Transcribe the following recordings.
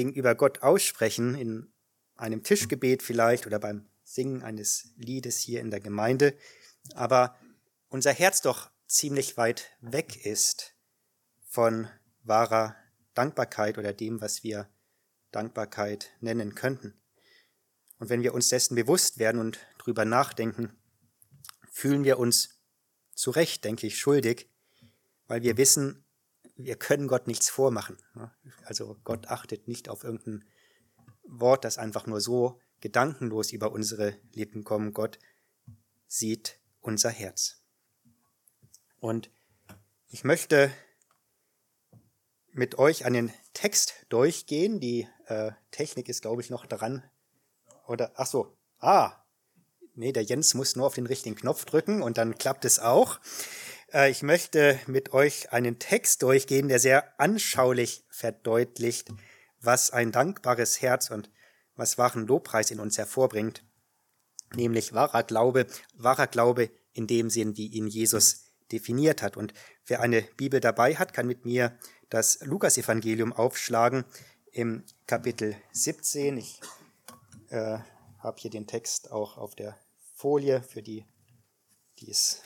gegenüber Gott aussprechen, in einem Tischgebet vielleicht oder beim Singen eines Liedes hier in der Gemeinde, aber unser Herz doch ziemlich weit weg ist von wahrer Dankbarkeit oder dem, was wir Dankbarkeit nennen könnten. Und wenn wir uns dessen bewusst werden und drüber nachdenken, fühlen wir uns zu Recht, denke ich, schuldig, weil wir wissen, wir können Gott nichts vormachen. Also Gott achtet nicht auf irgendein Wort, das einfach nur so gedankenlos über unsere Lippen kommt. Gott sieht unser Herz. Und ich möchte mit euch an den Text durchgehen. Die äh, Technik ist, glaube ich, noch dran. Oder, ach so, ah, nee, der Jens muss nur auf den richtigen Knopf drücken und dann klappt es auch. Äh, ich möchte mit euch einen Text durchgehen, der sehr anschaulich verdeutlicht, was ein dankbares Herz und was wahren Lobpreis in uns hervorbringt, nämlich wahrer Glaube, wahrer Glaube in dem Sinn, wie ihn Jesus definiert hat. Und wer eine Bibel dabei hat, kann mit mir das Lukasevangelium aufschlagen im Kapitel 17. Ich äh, habe hier den Text auch auf der Folie für die, die es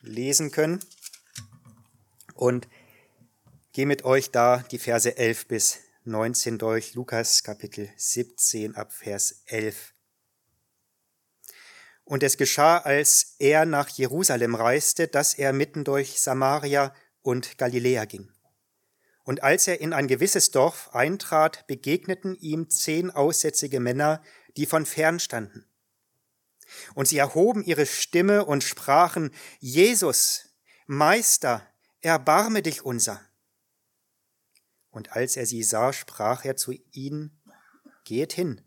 lesen können. Und gehe mit euch da die Verse 11 bis 19 durch, Lukas Kapitel 17 ab Vers 11. Und es geschah, als er nach Jerusalem reiste, dass er mitten durch Samaria und Galiläa ging. Und als er in ein gewisses Dorf eintrat, begegneten ihm zehn aussätzige Männer, die von fern standen. Und sie erhoben ihre Stimme und sprachen, Jesus, Meister, erbarme dich unser. Und als er sie sah, sprach er zu ihnen, Geht hin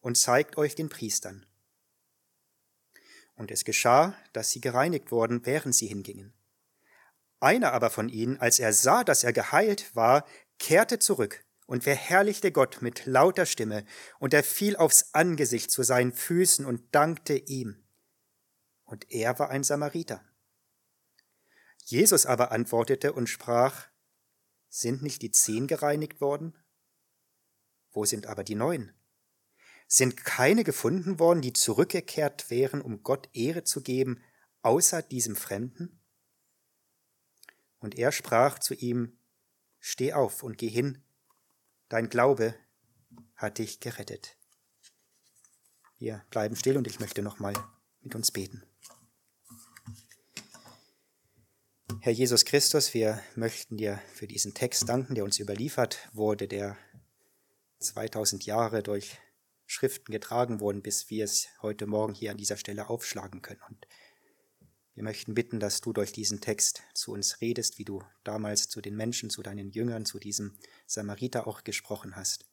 und zeigt euch den Priestern. Und es geschah, dass sie gereinigt wurden, während sie hingingen. Einer aber von ihnen, als er sah, dass er geheilt war, kehrte zurück und verherrlichte Gott mit lauter Stimme, und er fiel aufs Angesicht zu seinen Füßen und dankte ihm. Und er war ein Samariter. Jesus aber antwortete und sprach, Sind nicht die zehn gereinigt worden? Wo sind aber die neun? Sind keine gefunden worden, die zurückgekehrt wären, um Gott Ehre zu geben, außer diesem Fremden? Und er sprach zu ihm, Steh auf und geh hin, Dein Glaube hat dich gerettet. Wir bleiben still und ich möchte nochmal mit uns beten. Herr Jesus Christus, wir möchten dir für diesen Text danken, der uns überliefert wurde, der 2000 Jahre durch Schriften getragen wurden, bis wir es heute Morgen hier an dieser Stelle aufschlagen können. Und wir möchten bitten, dass du durch diesen Text zu uns redest, wie du damals zu den Menschen, zu deinen Jüngern, zu diesem Samariter auch gesprochen hast.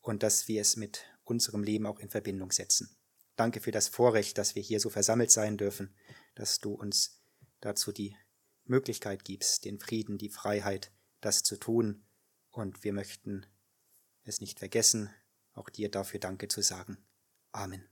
Und dass wir es mit unserem Leben auch in Verbindung setzen. Danke für das Vorrecht, dass wir hier so versammelt sein dürfen, dass du uns dazu die Möglichkeit gibst, den Frieden, die Freiheit, das zu tun. Und wir möchten es nicht vergessen, auch dir dafür Danke zu sagen. Amen.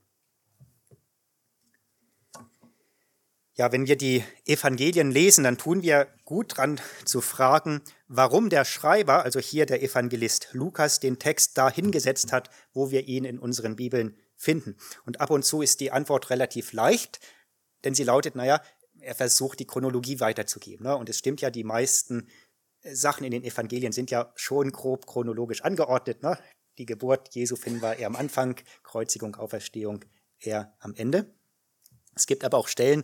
Ja, wenn wir die Evangelien lesen, dann tun wir gut dran zu fragen, warum der Schreiber, also hier der Evangelist Lukas, den Text da hingesetzt hat, wo wir ihn in unseren Bibeln finden. Und ab und zu ist die Antwort relativ leicht, denn sie lautet, naja, er versucht die Chronologie weiterzugeben. Ne? Und es stimmt ja, die meisten Sachen in den Evangelien sind ja schon grob chronologisch angeordnet. Ne? Die Geburt Jesu finden wir eher am Anfang, Kreuzigung, Auferstehung eher am Ende. Es gibt aber auch Stellen,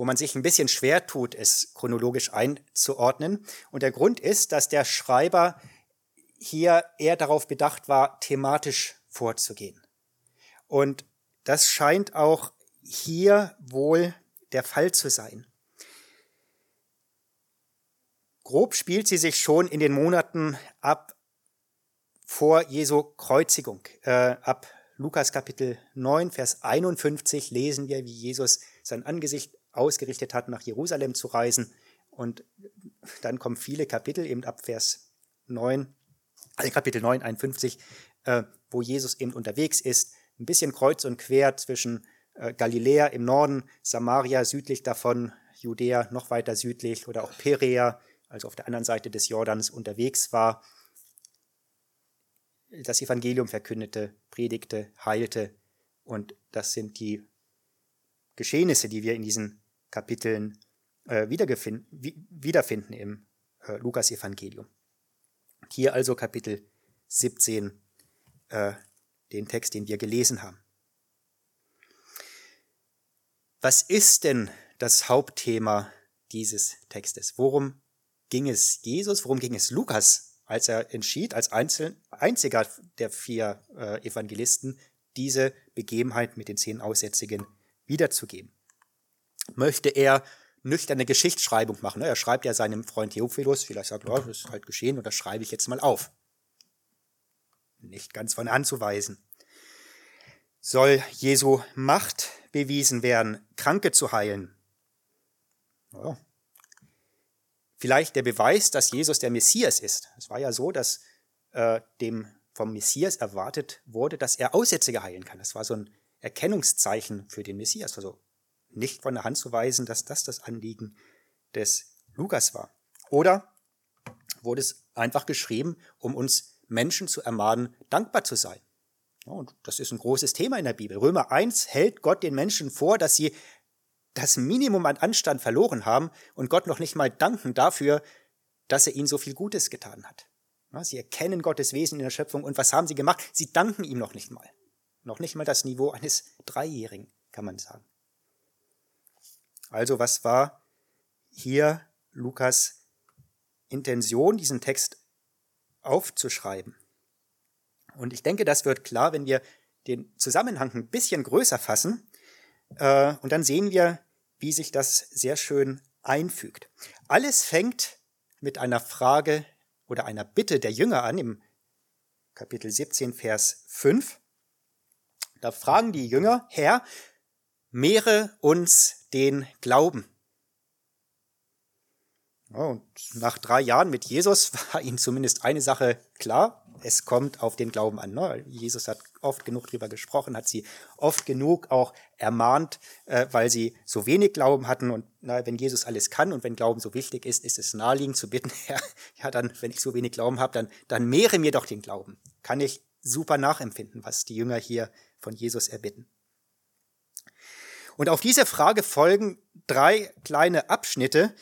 wo man sich ein bisschen schwer tut, es chronologisch einzuordnen. Und der Grund ist, dass der Schreiber hier eher darauf bedacht war, thematisch vorzugehen. Und das scheint auch hier wohl der Fall zu sein. Grob spielt sie sich schon in den Monaten ab vor Jesu Kreuzigung. Äh, ab Lukas Kapitel 9, Vers 51 lesen wir, wie Jesus sein Angesicht ausgerichtet hat, nach Jerusalem zu reisen. Und dann kommen viele Kapitel, eben ab Vers 9, also Kapitel 9, 51, äh, wo Jesus eben unterwegs ist, ein bisschen kreuz und quer zwischen äh, Galiläa im Norden, Samaria südlich davon, Judäa noch weiter südlich oder auch Perea, also auf der anderen Seite des Jordans unterwegs war. das Evangelium verkündete, predigte, heilte. Und das sind die Geschehnisse, die wir in diesen Kapiteln äh, wiederfinden im äh, Lukas-Evangelium. Hier also Kapitel 17, äh, den Text, den wir gelesen haben. Was ist denn das Hauptthema dieses Textes? Worum ging es Jesus, worum ging es Lukas, als er entschied, als einzeln, einziger der vier äh, Evangelisten, diese Begebenheit mit den zehn Aussätzigen wiederzugeben? Möchte er nüchterne Geschichtsschreibung machen? Er schreibt ja seinem Freund Theophilus, vielleicht sagt er, oh, das ist halt geschehen und das schreibe ich jetzt mal auf. Nicht ganz von anzuweisen. Soll Jesu Macht bewiesen werden, Kranke zu heilen? Ja, vielleicht der Beweis, dass Jesus der Messias ist. Es war ja so, dass äh, dem vom Messias erwartet wurde, dass er Aussätzige heilen kann. Das war so ein Erkennungszeichen für den Messias. Also nicht von der Hand zu weisen, dass das das Anliegen des Lukas war. Oder wurde es einfach geschrieben, um uns Menschen zu ermahnen, dankbar zu sein. und das ist ein großes Thema in der Bibel. Römer 1 hält Gott den Menschen vor, dass sie das Minimum an Anstand verloren haben und Gott noch nicht mal danken dafür, dass er ihnen so viel Gutes getan hat. Sie erkennen Gottes Wesen in der Schöpfung und was haben sie gemacht? Sie danken ihm noch nicht mal. Noch nicht mal das Niveau eines Dreijährigen, kann man sagen. Also was war hier Lukas Intention, diesen Text aufzuschreiben? Und ich denke, das wird klar, wenn wir den Zusammenhang ein bisschen größer fassen äh, und dann sehen wir, wie sich das sehr schön einfügt. Alles fängt mit einer Frage oder einer Bitte der Jünger an im Kapitel 17, Vers 5. Da fragen die Jünger, Herr, mehre uns den Glauben. Und nach drei Jahren mit Jesus war ihnen zumindest eine Sache klar. Es kommt auf den Glauben an. Ne? Jesus hat oft genug darüber gesprochen, hat sie oft genug auch ermahnt, äh, weil sie so wenig Glauben hatten. Und na, wenn Jesus alles kann und wenn Glauben so wichtig ist, ist es naheliegend zu bitten, ja, ja dann, wenn ich so wenig Glauben habe, dann, dann mehre mir doch den Glauben. Kann ich super nachempfinden, was die Jünger hier von Jesus erbitten. Und auf diese Frage folgen drei kleine Abschnitte,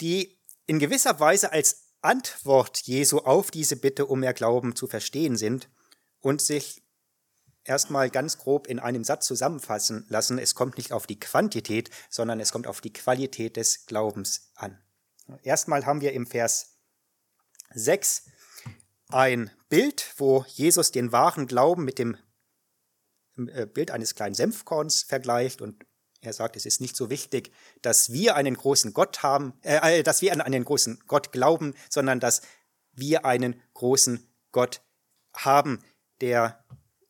die in gewisser Weise als Antwort Jesu auf diese Bitte um mehr Glauben zu verstehen sind und sich erstmal ganz grob in einem Satz zusammenfassen lassen. Es kommt nicht auf die Quantität, sondern es kommt auf die Qualität des Glaubens an. Erstmal haben wir im Vers 6 ein Bild, wo Jesus den wahren Glauben mit dem äh, Bild eines kleinen Senfkorns vergleicht und er sagt, es ist nicht so wichtig, dass wir einen großen Gott haben, äh, äh, dass wir an einen großen Gott glauben, sondern dass wir einen großen Gott haben, der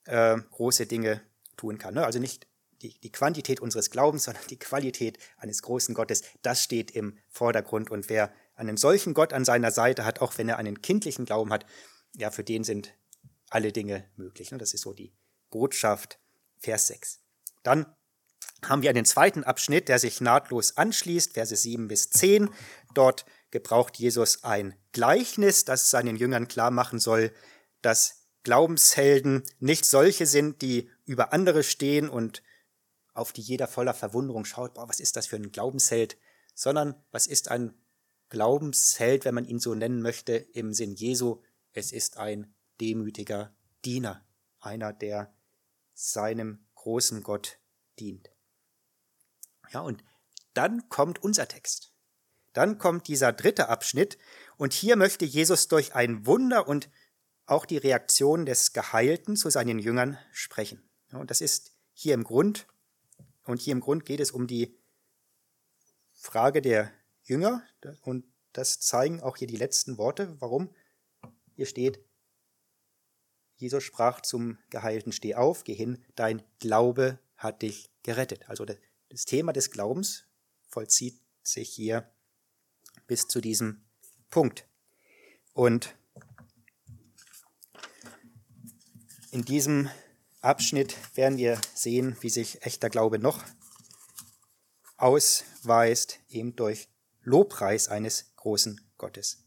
äh, große Dinge tun kann. Ne? Also nicht die, die Quantität unseres Glaubens, sondern die Qualität eines großen Gottes, das steht im Vordergrund. Und wer einen solchen Gott an seiner Seite hat, auch wenn er einen kindlichen Glauben hat, ja, für den sind alle Dinge möglich. Ne? Das ist so die Botschaft, Vers 6. Dann haben wir einen zweiten Abschnitt, der sich nahtlos anschließt, Verse 7 bis 10. Dort gebraucht Jesus ein Gleichnis, das seinen Jüngern klar machen soll, dass Glaubenshelden nicht solche sind, die über andere stehen und auf die jeder voller Verwunderung schaut, boah, was ist das für ein Glaubensheld, sondern was ist ein Glaubensheld, wenn man ihn so nennen möchte, im Sinn Jesu, es ist ein demütiger Diener, einer, der seinem großen Gott dient. Ja, und dann kommt unser Text. Dann kommt dieser dritte Abschnitt und hier möchte Jesus durch ein Wunder und auch die Reaktion des Geheilten zu seinen Jüngern sprechen. Ja, und das ist hier im Grund, und hier im Grund geht es um die Frage der Jünger und das zeigen auch hier die letzten Worte. Warum? Hier steht, Jesus sprach zum Geheilten, steh auf, geh hin, dein Glaube hat dich gerettet. Also das Thema des Glaubens vollzieht sich hier bis zu diesem Punkt. Und in diesem Abschnitt werden wir sehen, wie sich echter Glaube noch ausweist, eben durch Lobpreis eines großen Gottes.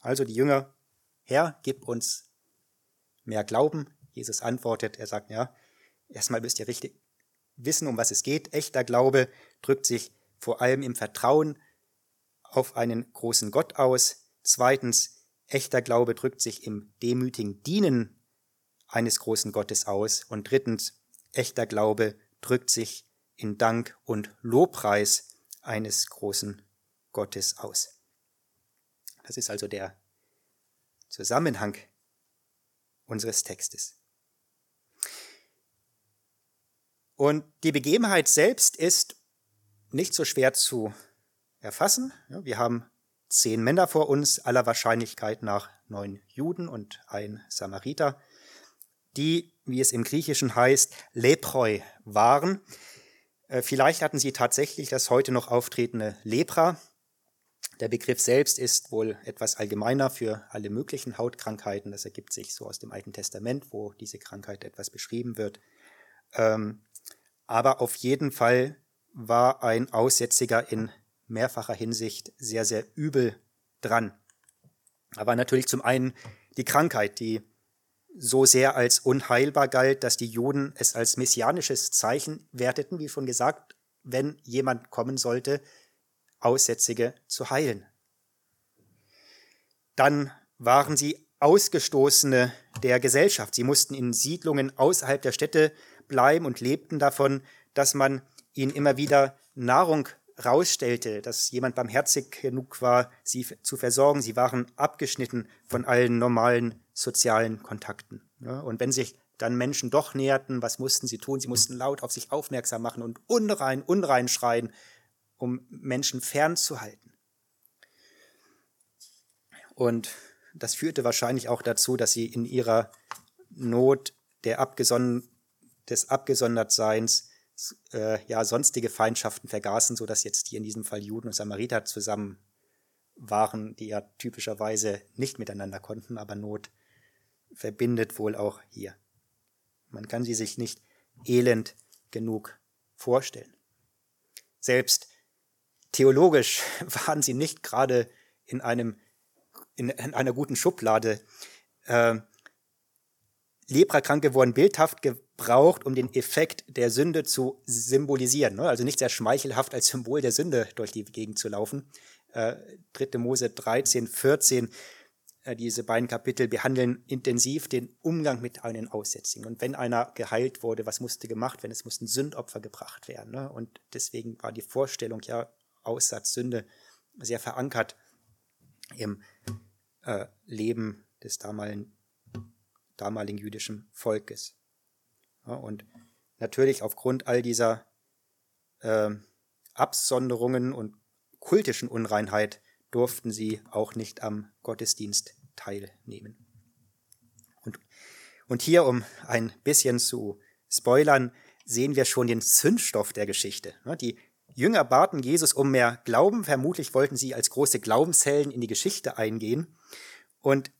Also die Jünger, Herr, gib uns mehr Glauben? Jesus antwortet, er sagt, ja, erstmal müsst ihr richtig wissen, um was es geht. Echter Glaube drückt sich vor allem im Vertrauen auf einen großen Gott aus. Zweitens, echter Glaube drückt sich im demütigen Dienen eines großen Gottes aus. Und drittens, echter Glaube drückt sich in Dank und Lobpreis eines großen Gottes aus. Das ist also der Zusammenhang unseres Textes. Und die Begebenheit selbst ist nicht so schwer zu erfassen. Wir haben zehn Männer vor uns, aller Wahrscheinlichkeit nach neun Juden und ein Samariter, die, wie es im Griechischen heißt, Leproi waren. Äh, vielleicht hatten sie tatsächlich das heute noch auftretende Lepra. Der Begriff selbst ist wohl etwas allgemeiner für alle möglichen Hautkrankheiten. Das ergibt sich so aus dem Alten Testament, wo diese Krankheit etwas beschrieben wird. Ähm, aber auf jeden Fall war ein Aussätziger in mehrfacher Hinsicht sehr, sehr übel dran. Aber natürlich zum einen die Krankheit, die so sehr als unheilbar galt, dass die Juden es als messianisches Zeichen werteten, wie schon gesagt, wenn jemand kommen sollte, Aussätzige zu heilen. Dann waren sie Ausgestoßene der Gesellschaft. Sie mussten in Siedlungen außerhalb der Städte bleiben und lebten davon, dass man ihnen immer wieder Nahrung rausstellte, dass jemand barmherzig genug war, sie zu versorgen. Sie waren abgeschnitten von allen normalen sozialen Kontakten. Und wenn sich dann Menschen doch näherten, was mussten sie tun? Sie mussten laut auf sich aufmerksam machen und unrein, unrein schreien, um Menschen fernzuhalten. Und das führte wahrscheinlich auch dazu, dass sie in ihrer Not der Abgeson des Abgesondertseins äh, ja sonstige Feindschaften vergaßen, so dass jetzt hier in diesem Fall Juden und Samariter zusammen waren, die ja typischerweise nicht miteinander konnten, aber Not verbindet wohl auch hier. Man kann sie sich nicht elend genug vorstellen. Selbst theologisch waren sie nicht gerade in einem in, in einer guten Schublade. Äh, Leprakranke wurden bildhaft gebraucht, um den Effekt der Sünde zu symbolisieren. Ne? Also nicht sehr schmeichelhaft als Symbol der Sünde durch die Gegend zu laufen. Äh, 3. Mose 13, 14, äh, diese beiden Kapitel behandeln intensiv den Umgang mit einem Aussätzigen. Und wenn einer geheilt wurde, was musste gemacht werden? Es mussten Sündopfer gebracht werden. Ne? Und deswegen war die Vorstellung, ja, Aussatz, Sünde sehr verankert im äh, Leben des damaligen, damaligen jüdischen Volkes. Und natürlich aufgrund all dieser äh, Absonderungen und kultischen Unreinheit durften sie auch nicht am Gottesdienst teilnehmen. Und, und hier, um ein bisschen zu spoilern, sehen wir schon den Zündstoff der Geschichte. Die Jünger baten Jesus um mehr Glauben. Vermutlich wollten sie als große Glaubenshelden in die Geschichte eingehen. Und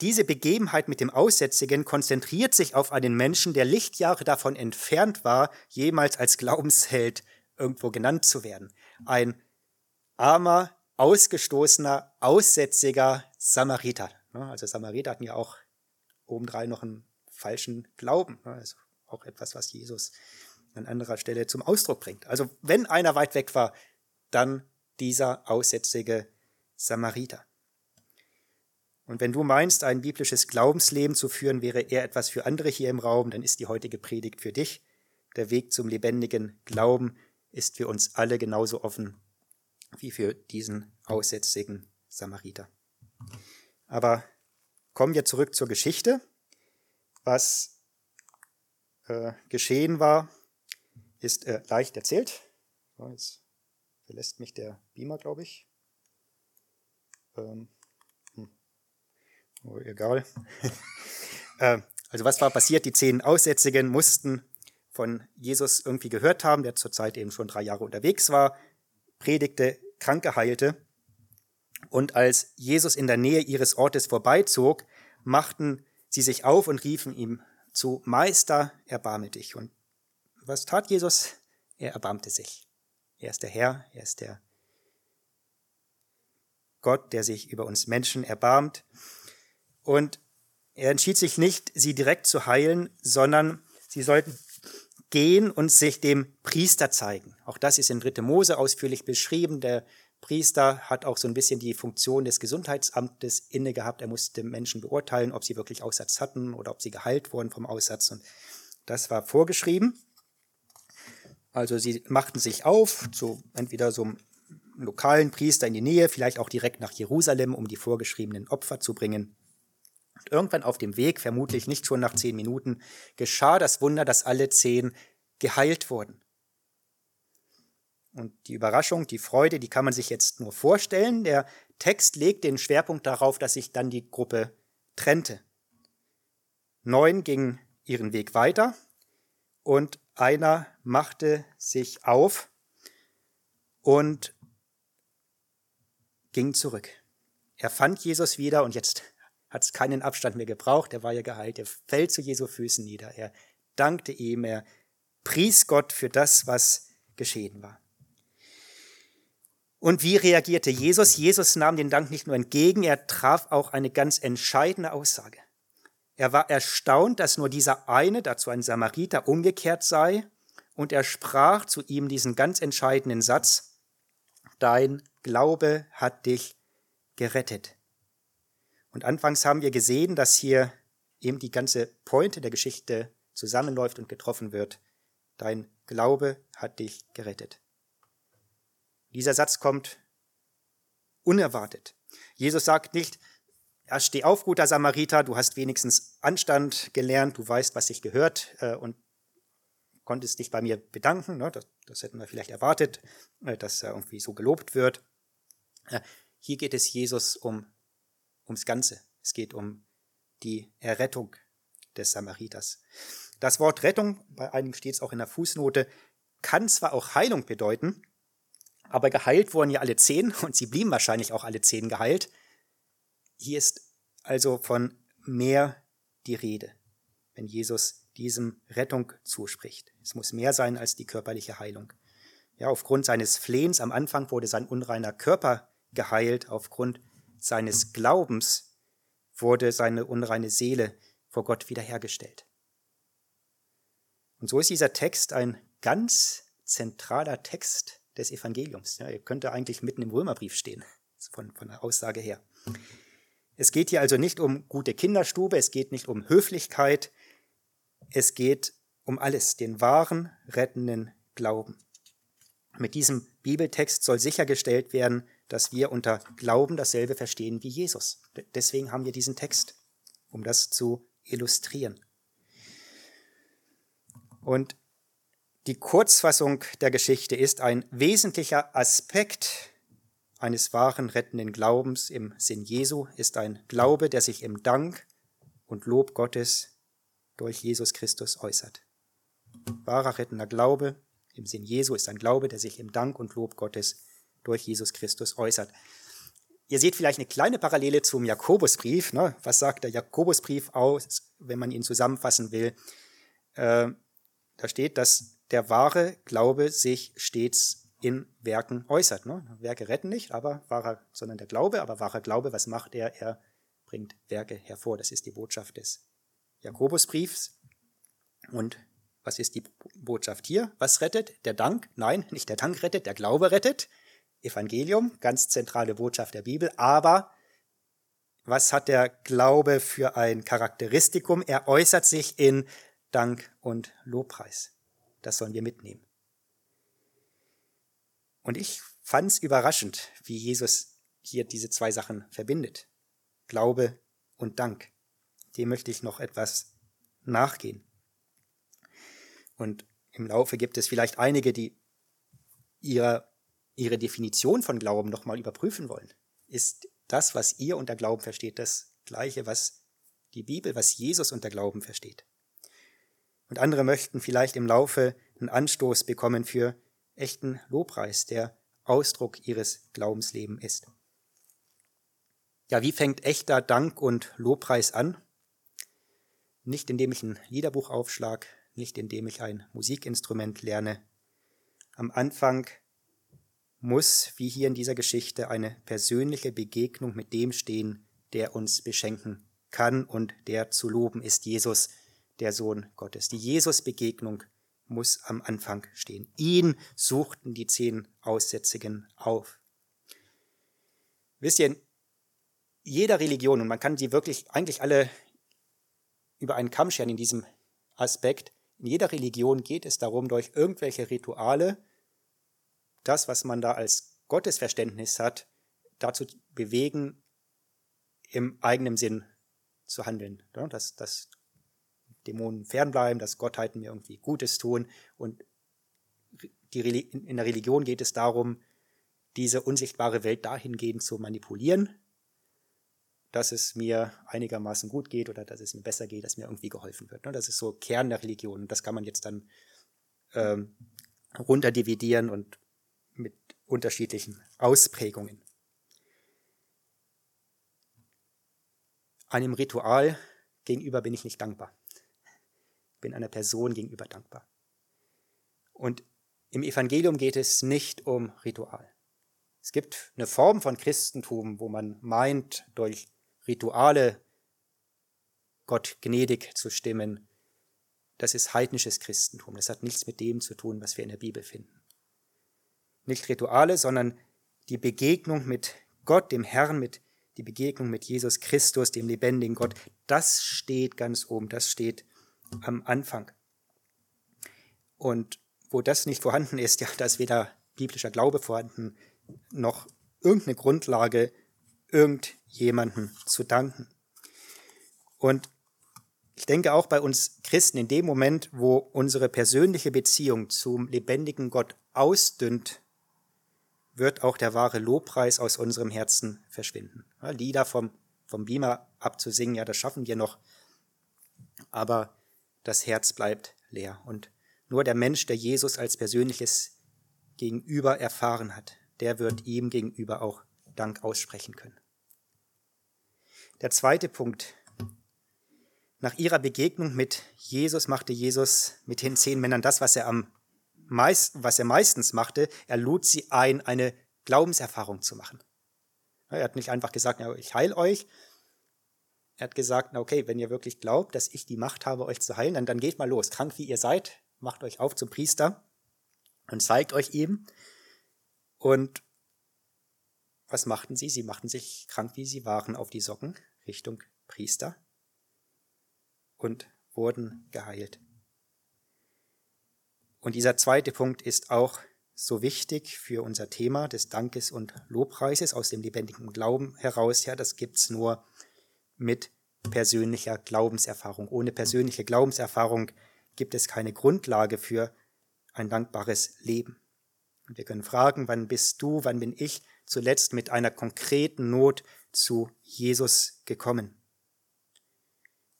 diese Begebenheit mit dem Aussätzigen konzentriert sich auf einen Menschen, der Lichtjahre davon entfernt war, jemals als Glaubensheld irgendwo genannt zu werden. Ein armer, ausgestoßener, aussätziger Samariter. Ne, also Samariter hatten ja auch obendrein noch einen falschen Glauben. Ne, also auch etwas, was Jesus an anderer Stelle zum Ausdruck bringt. Also wenn einer weit weg war, dann dieser aussätzige Samariter. Und wenn du meinst, ein biblisches Glaubensleben zu führen, wäre eher etwas für andere hier im Raum, dann ist die heutige Predigt für dich. Der Weg zum lebendigen Glauben ist für uns alle genauso offen wie für diesen aussätzigen Samariter. Aber kommen wir zurück zur Geschichte. Was äh, geschehen war, ist äh, leicht erzählt. So, jetzt verlässt mich der Beamer, glaube ich. Ähm, Oh, egal. äh, also was war passiert? Die zehn Aussätzigen mussten von Jesus irgendwie gehört haben, der zurzeit eben schon drei Jahre unterwegs war, predigte, Kranke heilte. Und als Jesus in der Nähe ihres Ortes vorbeizog, machten sie sich auf und riefen ihm zu, Meister, erbarme dich. Und was tat Jesus? Er erbarmte sich. Er ist der Herr, er ist der Gott, der sich über uns Menschen erbarmt. Und Er entschied sich nicht, sie direkt zu heilen, sondern sie sollten gehen und sich dem Priester zeigen. Auch das ist in 3. Mose ausführlich beschrieben. Der Priester hat auch so ein bisschen die Funktion des Gesundheitsamtes inne gehabt. Er musste Menschen beurteilen, ob sie wirklich Aussatz hatten oder ob sie geheilt wurden vom Aussatz. Und das war vorgeschrieben. Also sie machten sich auf zu entweder so einem lokalen Priester in die Nähe, vielleicht auch direkt nach Jerusalem, um die vorgeschriebenen Opfer zu bringen. Und irgendwann auf dem Weg, vermutlich nicht schon nach zehn Minuten, geschah das Wunder, dass alle zehn geheilt wurden. Und die Überraschung, die Freude, die kann man sich jetzt nur vorstellen. Der Text legt den Schwerpunkt darauf, dass sich dann die Gruppe trennte. Neun gingen ihren Weg weiter und einer machte sich auf und ging zurück. Er fand Jesus wieder und jetzt hat es keinen Abstand mehr gebraucht. Er war ja geheilt. Er fällt zu Jesu Füßen nieder. Er dankte ihm. Er pries Gott für das, was geschehen war. Und wie reagierte Jesus? Jesus nahm den Dank nicht nur entgegen, er traf auch eine ganz entscheidende Aussage. Er war erstaunt, dass nur dieser eine, dazu ein Samariter, umgekehrt sei, und er sprach zu ihm diesen ganz entscheidenden Satz, Dein Glaube hat dich gerettet. Und anfangs haben wir gesehen, dass hier eben die ganze Pointe der Geschichte zusammenläuft und getroffen wird. Dein Glaube hat dich gerettet. Dieser Satz kommt unerwartet. Jesus sagt nicht, ja, steh auf, guter Samariter, du hast wenigstens Anstand gelernt, du weißt, was sich gehört äh, und konntest dich bei mir bedanken. Ne? Das, das, hätten wir vielleicht erwartet, äh, dass er irgendwie so gelobt wird. Äh, hier geht es Jesus um, ums Ganze. Es geht um die Errettung des Samariters. Das Wort Rettung, bei einigen steht es auch in der Fußnote, kann zwar auch Heilung bedeuten, aber geheilt wurden ja alle zehn und sie blieben wahrscheinlich auch alle zehn geheilt. Hier ist also von mehr die Rede, wenn Jesus diesem Rettung zuspricht. Es muss mehr sein als die körperliche Heilung. Ja, aufgrund seines Flehens am Anfang wurde sein unreiner Körper geheilt, aufgrund seines Glaubens wurde seine unreine Seele vor Gott wiederhergestellt. Und so ist dieser Text ein ganz zentraler Text des Evangeliums. Ja, er könnte eigentlich mitten im Römerbrief stehen, von, von der Aussage her. Es geht hier also nicht um gute Kinderstube, es geht nicht um Höflichkeit, es geht um alles, den wahren, rettenden Glauben. Mit diesem Bibeltext soll sichergestellt werden, dass wir unter Glauben dasselbe verstehen wie Jesus. Deswegen haben wir diesen Text, um das zu illustrieren. Und die Kurzfassung der Geschichte ist ein wesentlicher Aspekt eines wahren rettenden Glaubens im Sinn Jesu, ist ein Glaube, der sich im Dank und Lob Gottes durch Jesus Christus äußert. Wahrer rettender Glaube im Sinn Jesu ist ein Glaube, der sich im Dank und Lob Gottes durch Jesus Christus äußert. Ihr seht vielleicht eine kleine Parallele zum Jakobusbrief. Ne? Was sagt der Jakobusbrief aus, wenn man ihn zusammenfassen will? Äh, da steht, dass der wahre Glaube sich stets in Werken äußert. Ne? Werke retten nicht, aber wahrer, sondern der Glaube, aber wahrer Glaube, was macht er? Er bringt Werke hervor. Das ist die Botschaft des Jakobusbriefs. Und was ist die Botschaft hier? Was rettet? Der Dank? Nein, nicht der Dank rettet, der Glaube rettet. Evangelium, ganz zentrale Botschaft der Bibel. Aber was hat der Glaube für ein Charakteristikum? Er äußert sich in Dank und Lobpreis. Das sollen wir mitnehmen. Und ich fand es überraschend, wie Jesus hier diese zwei Sachen verbindet. Glaube und Dank. Dem möchte ich noch etwas nachgehen. Und im Laufe gibt es vielleicht einige, die ihre, ihre Definition von Glauben nochmal überprüfen wollen. Ist das, was ihr unter Glauben versteht, das gleiche, was die Bibel, was Jesus unter Glauben versteht? Und andere möchten vielleicht im Laufe einen Anstoß bekommen für echten Lobpreis, der Ausdruck ihres Glaubenslebens ist. Ja, wie fängt echter Dank und Lobpreis an? Nicht indem ich ein Liederbuch aufschlag, nicht indem ich ein Musikinstrument lerne. Am Anfang muss, wie hier in dieser Geschichte, eine persönliche Begegnung mit dem stehen, der uns beschenken kann und der zu loben ist Jesus, der Sohn Gottes. Die Jesus-Begegnung muss am Anfang stehen. Ihn suchten die zehn Aussätzigen auf. Wisst ihr, in jeder Religion, und man kann sie wirklich eigentlich alle über einen Kamm scheren in diesem Aspekt, in jeder Religion geht es darum, durch irgendwelche Rituale das, was man da als Gottesverständnis hat, dazu bewegen, im eigenen Sinn zu handeln. Dass, dass Dämonen fernbleiben, dass Gottheiten mir irgendwie Gutes tun. Und die, in der Religion geht es darum, diese unsichtbare Welt dahingehend zu manipulieren, dass es mir einigermaßen gut geht oder dass es mir besser geht, dass mir irgendwie geholfen wird. Das ist so Kern der Religion. Das kann man jetzt dann ähm, runterdividieren und mit unterschiedlichen Ausprägungen. Einem Ritual gegenüber bin ich nicht dankbar. Bin einer Person gegenüber dankbar. Und im Evangelium geht es nicht um Ritual. Es gibt eine Form von Christentum, wo man meint, durch Rituale Gott gnädig zu stimmen. Das ist heidnisches Christentum. Das hat nichts mit dem zu tun, was wir in der Bibel finden. Nicht Rituale, sondern die Begegnung mit Gott, dem Herrn, mit die Begegnung mit Jesus Christus, dem lebendigen Gott, das steht ganz oben, das steht am Anfang. Und wo das nicht vorhanden ist, ja, da ist weder biblischer Glaube vorhanden, noch irgendeine Grundlage, irgendjemanden zu danken. Und ich denke auch bei uns Christen, in dem Moment, wo unsere persönliche Beziehung zum lebendigen Gott ausdünnt, wird auch der wahre Lobpreis aus unserem Herzen verschwinden. Ja, Lieder vom, vom Beamer abzusingen, ja, das schaffen wir noch, aber das Herz bleibt leer. Und nur der Mensch, der Jesus als persönliches Gegenüber erfahren hat, der wird ihm gegenüber auch Dank aussprechen können. Der zweite Punkt. Nach ihrer Begegnung mit Jesus machte Jesus mit den zehn Männern das, was er am meist, was er meistens machte, er lud sie ein, eine Glaubenserfahrung zu machen. Er hat nicht einfach gesagt, ja, ich heil euch. Er hat gesagt, okay, wenn ihr wirklich glaubt, dass ich die Macht habe, euch zu heilen, dann, dann geht mal los. Krank wie ihr seid, macht euch auf zum Priester und zeigt euch ihm. Und was machten sie? Sie machten sich krank, wie sie waren, auf die Socken Richtung Priester und wurden geheilt. Und dieser zweite Punkt ist auch so wichtig für unser Thema des Dankes und Lobpreises aus dem lebendigen Glauben heraus. Ja, das gibt's nur mit persönlicher Glaubenserfahrung. Ohne persönliche Glaubenserfahrung gibt es keine Grundlage für ein dankbares Leben. Und wir können fragen, wann bist du, wann bin ich zuletzt mit einer konkreten Not zu Jesus gekommen?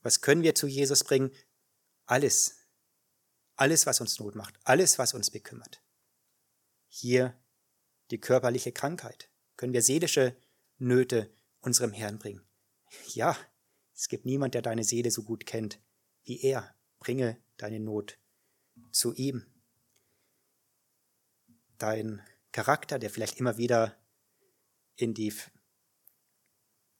Was können wir zu Jesus bringen? Alles, alles, was uns Not macht, alles, was uns bekümmert. Hier die körperliche Krankheit. Können wir seelische Nöte unserem Herrn bringen? Ja, es gibt niemand, der deine Seele so gut kennt wie er. Bringe deine Not zu ihm. Dein Charakter, der vielleicht immer wieder in die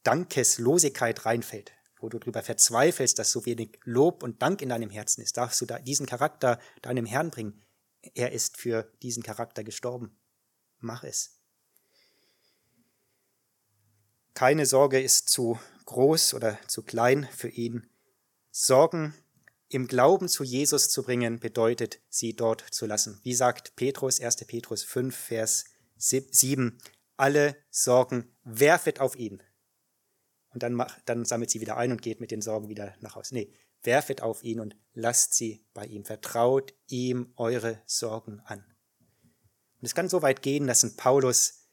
Dankeslosigkeit reinfällt, wo du darüber verzweifelst, dass so wenig Lob und Dank in deinem Herzen ist, darfst du da diesen Charakter deinem Herrn bringen. Er ist für diesen Charakter gestorben. Mach es. Keine Sorge ist zu groß oder zu klein für ihn. Sorgen im Glauben zu Jesus zu bringen, bedeutet, sie dort zu lassen. Wie sagt Petrus, 1. Petrus 5, Vers 7, alle Sorgen werfet auf ihn, und dann, macht, dann sammelt sie wieder ein und geht mit den Sorgen wieder nach Hause. Nee, werfet auf ihn und lasst sie bei ihm. Vertraut ihm eure Sorgen an. Und es kann so weit gehen, dass ein Paulus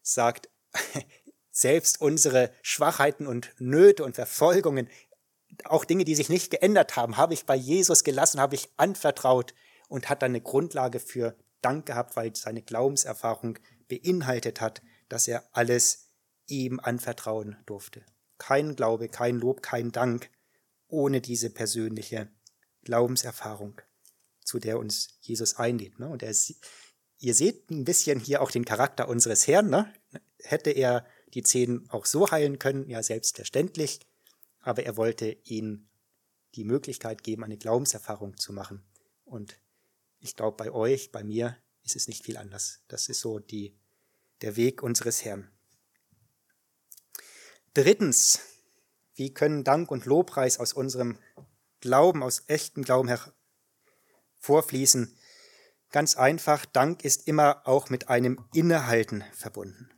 sagt, selbst unsere Schwachheiten und Nöte und Verfolgungen, auch Dinge, die sich nicht geändert haben, habe ich bei Jesus gelassen, habe ich anvertraut und hat dann eine Grundlage für Dank gehabt, weil seine Glaubenserfahrung beinhaltet hat, dass er alles ihm anvertrauen durfte. Kein Glaube, kein Lob, kein Dank ohne diese persönliche Glaubenserfahrung, zu der uns Jesus einlädt. Ne? Und er, ihr seht ein bisschen hier auch den Charakter unseres Herrn. Ne? Hätte er die zehn auch so heilen können? Ja, selbstverständlich. aber er wollte ihnen die Möglichkeit geben, eine Glaubenserfahrung zu machen. Und ich glaube, bei euch, bei mir ist es nicht viel anders. Das ist so die, der Weg unseres Herrn. Drittens, wie können Dank und Lobpreis aus unserem Glauben, aus echtem Glauben hervorfließen? Ganz einfach, Dank ist immer auch mit einem Innehalten verbunden.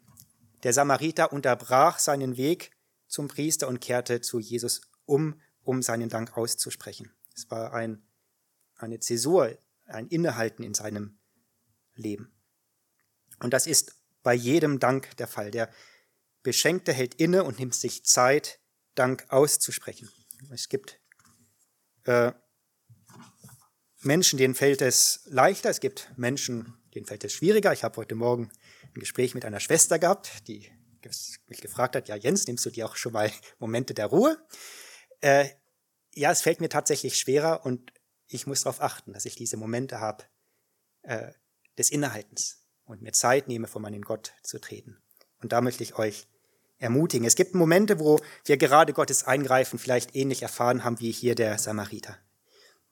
Der Samariter unterbrach seinen Weg zum Priester und kehrte zu Jesus um, um seinen Dank auszusprechen. Es war ein, eine Zäsur, ein Innehalten in seinem Leben. Und das ist bei jedem Dank der Fall. Der Beschenkte hält inne und nimmt sich Zeit, Dank auszusprechen. Es gibt äh, Menschen, denen fällt es leichter, es gibt Menschen, denen fällt es schwieriger. Ich habe heute Morgen ein Gespräch mit einer Schwester gehabt, die mich gefragt hat, ja Jens, nimmst du dir auch schon mal Momente der Ruhe? Äh, ja, es fällt mir tatsächlich schwerer und ich muss darauf achten, dass ich diese Momente habe äh, des Innehaltens und mir Zeit nehme, vor meinen Gott zu treten. Und da möchte ich euch ermutigen. Es gibt Momente, wo wir gerade Gottes Eingreifen vielleicht ähnlich erfahren haben wie hier der Samariter.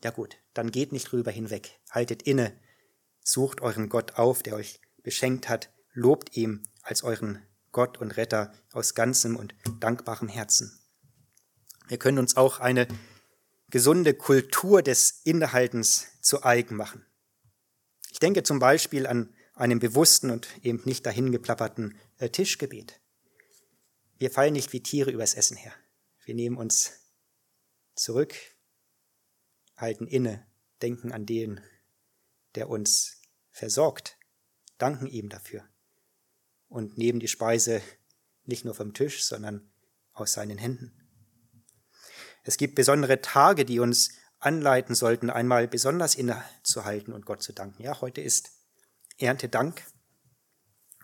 Ja gut, dann geht nicht drüber hinweg. Haltet inne, sucht euren Gott auf, der euch beschenkt hat, lobt ihm als euren Gott und Retter aus ganzem und dankbarem Herzen. Wir können uns auch eine gesunde Kultur des Innehaltens zu eigen machen. Ich denke zum Beispiel an einem bewussten und eben nicht dahingeplapperten äh, Tischgebet. Wir fallen nicht wie Tiere übers Essen her. Wir nehmen uns zurück, halten inne, denken an den, der uns versorgt, danken ihm dafür und nehmen die Speise nicht nur vom Tisch, sondern aus seinen Händen. Es gibt besondere Tage, die uns anleiten sollten, einmal besonders innezuhalten und Gott zu danken. Ja, heute ist Erntedank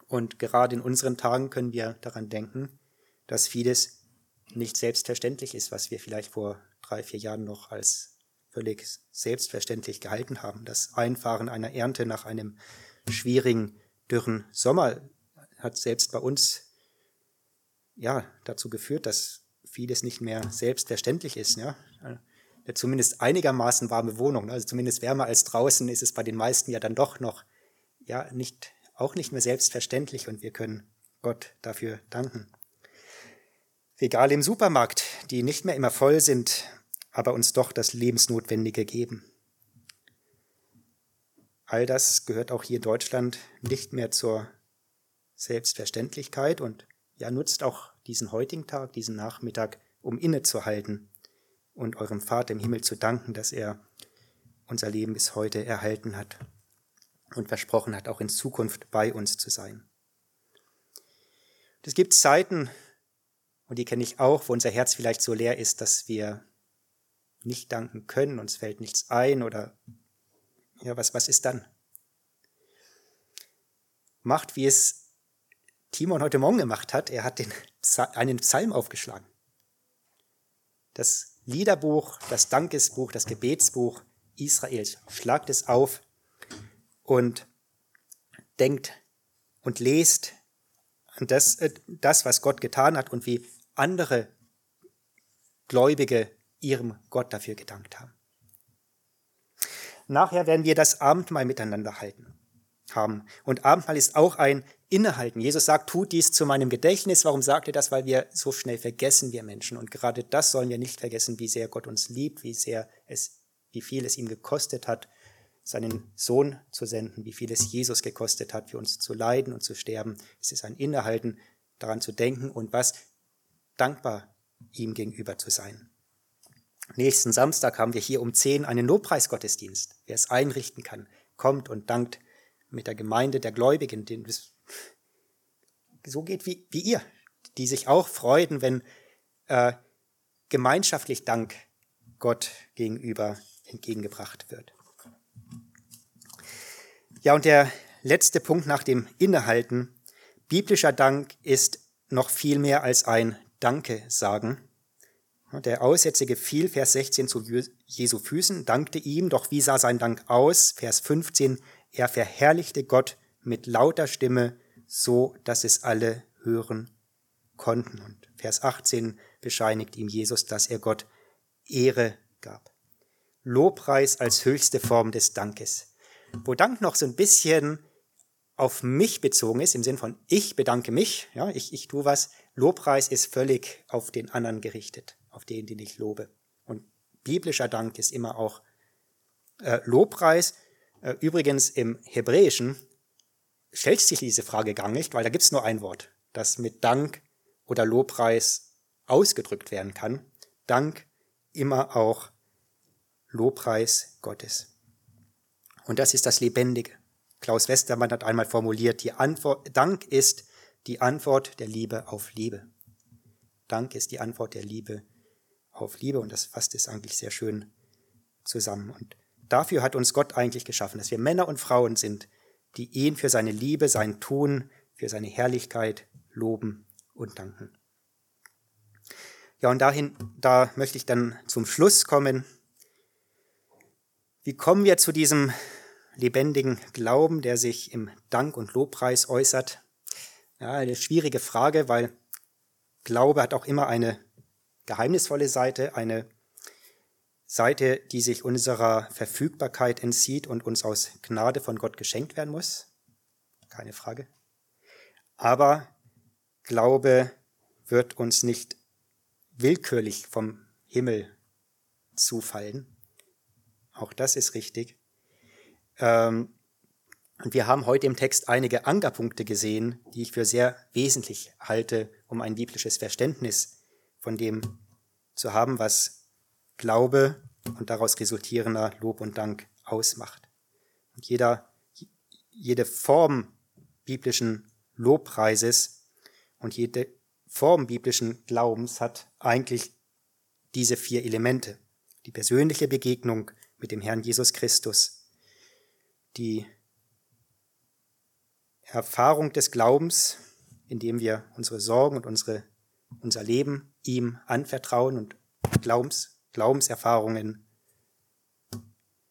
und gerade in unseren Tagen können wir daran denken, dass vieles nicht selbstverständlich ist, was wir vielleicht vor drei, vier Jahren noch als völlig selbstverständlich gehalten haben. Das Einfahren einer Ernte nach einem schwierigen, dürren Sommer hat selbst bei uns ja dazu geführt, dass vieles nicht mehr selbstverständlich ist. Ja? zumindest einigermaßen warme Wohnung, ne? also zumindest wärmer als draußen, ist es bei den meisten ja dann doch noch ja nicht auch nicht mehr selbstverständlich und wir können Gott dafür danken. Regale im Supermarkt, die nicht mehr immer voll sind, aber uns doch das Lebensnotwendige geben. All das gehört auch hier in Deutschland nicht mehr zur Selbstverständlichkeit und ja, nutzt auch diesen heutigen Tag, diesen Nachmittag, um innezuhalten und eurem Vater im Himmel zu danken, dass er unser Leben bis heute erhalten hat und versprochen hat, auch in Zukunft bei uns zu sein. Es gibt Zeiten, und die kenne ich auch, wo unser Herz vielleicht so leer ist, dass wir nicht danken können, uns fällt nichts ein oder ja, was, was ist dann? Macht, wie es Timon heute Morgen gemacht hat. Er hat den, einen Psalm aufgeschlagen. Das Liederbuch, das Dankesbuch, das Gebetsbuch Israels. Schlagt es auf und denkt und lest an das, äh, das, was Gott getan hat und wie andere Gläubige ihrem Gott dafür gedankt haben. Nachher werden wir das Abendmahl miteinander halten haben. Und Abendmahl ist auch ein Innehalten. Jesus sagt, tut dies zu meinem Gedächtnis. Warum sagt er das? Weil wir so schnell vergessen, wir Menschen. Und gerade das sollen wir nicht vergessen, wie sehr Gott uns liebt, wie sehr es, wie viel es ihm gekostet hat, seinen Sohn zu senden, wie viel es Jesus gekostet hat, für uns zu leiden und zu sterben. Es ist ein Innehalten, daran zu denken und was dankbar ihm gegenüber zu sein. Nächsten Samstag haben wir hier um 10 einen Lobpreisgottesdienst. Wer es einrichten kann, kommt und dankt mit der Gemeinde der Gläubigen, denen es so geht wie, wie ihr, die sich auch freuen, wenn äh, gemeinschaftlich Dank Gott gegenüber entgegengebracht wird. Ja, und der letzte Punkt nach dem Innehalten. Biblischer Dank ist noch viel mehr als ein Danke sagen. Der Aussätzige fiel, Vers 16, zu Jesu Füßen, dankte ihm, doch wie sah sein Dank aus? Vers 15, er verherrlichte Gott mit lauter Stimme, so dass es alle hören konnten. Und Vers 18, bescheinigt ihm Jesus, dass er Gott Ehre gab. Lobpreis als höchste Form des Dankes. Wo Dank noch so ein bisschen auf mich bezogen ist, im Sinn von ich bedanke mich, ja, ich, ich tue was. Lobpreis ist völlig auf den anderen gerichtet, auf den, den ich lobe. Und biblischer Dank ist immer auch äh, Lobpreis. Äh, übrigens im Hebräischen stellt sich diese Frage gar nicht, weil da gibt es nur ein Wort, das mit Dank oder Lobpreis ausgedrückt werden kann. Dank immer auch Lobpreis Gottes. Und das ist das Lebendige. Klaus Westermann hat einmal formuliert, die Antwort, Dank ist die Antwort der Liebe auf Liebe. Dank ist die Antwort der Liebe auf Liebe und das fasst es eigentlich sehr schön zusammen. Und dafür hat uns Gott eigentlich geschaffen, dass wir Männer und Frauen sind, die ihn für seine Liebe, sein Tun, für seine Herrlichkeit loben und danken. Ja, und dahin, da möchte ich dann zum Schluss kommen. Wie kommen wir zu diesem lebendigen Glauben, der sich im Dank und Lobpreis äußert? Ja, eine schwierige Frage, weil Glaube hat auch immer eine geheimnisvolle Seite, eine Seite, die sich unserer Verfügbarkeit entzieht und uns aus Gnade von Gott geschenkt werden muss. Keine Frage. Aber Glaube wird uns nicht willkürlich vom Himmel zufallen. Auch das ist richtig. Ähm, und wir haben heute im Text einige Ankerpunkte gesehen, die ich für sehr wesentlich halte, um ein biblisches Verständnis von dem zu haben, was Glaube und daraus resultierender Lob und Dank ausmacht. Und jeder, jede Form biblischen Lobpreises und jede Form biblischen Glaubens hat eigentlich diese vier Elemente. Die persönliche Begegnung mit dem Herrn Jesus Christus, die Erfahrung des Glaubens, indem wir unsere Sorgen und unsere, unser Leben ihm anvertrauen und Glaubens, Glaubenserfahrungen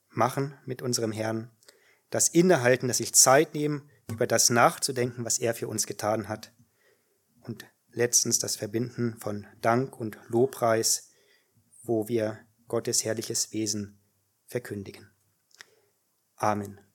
machen mit unserem Herrn. Das Innehalten, dass sich Zeit nehmen, über das nachzudenken, was er für uns getan hat. Und letztens das Verbinden von Dank und Lobpreis, wo wir Gottes herrliches Wesen verkündigen. Amen.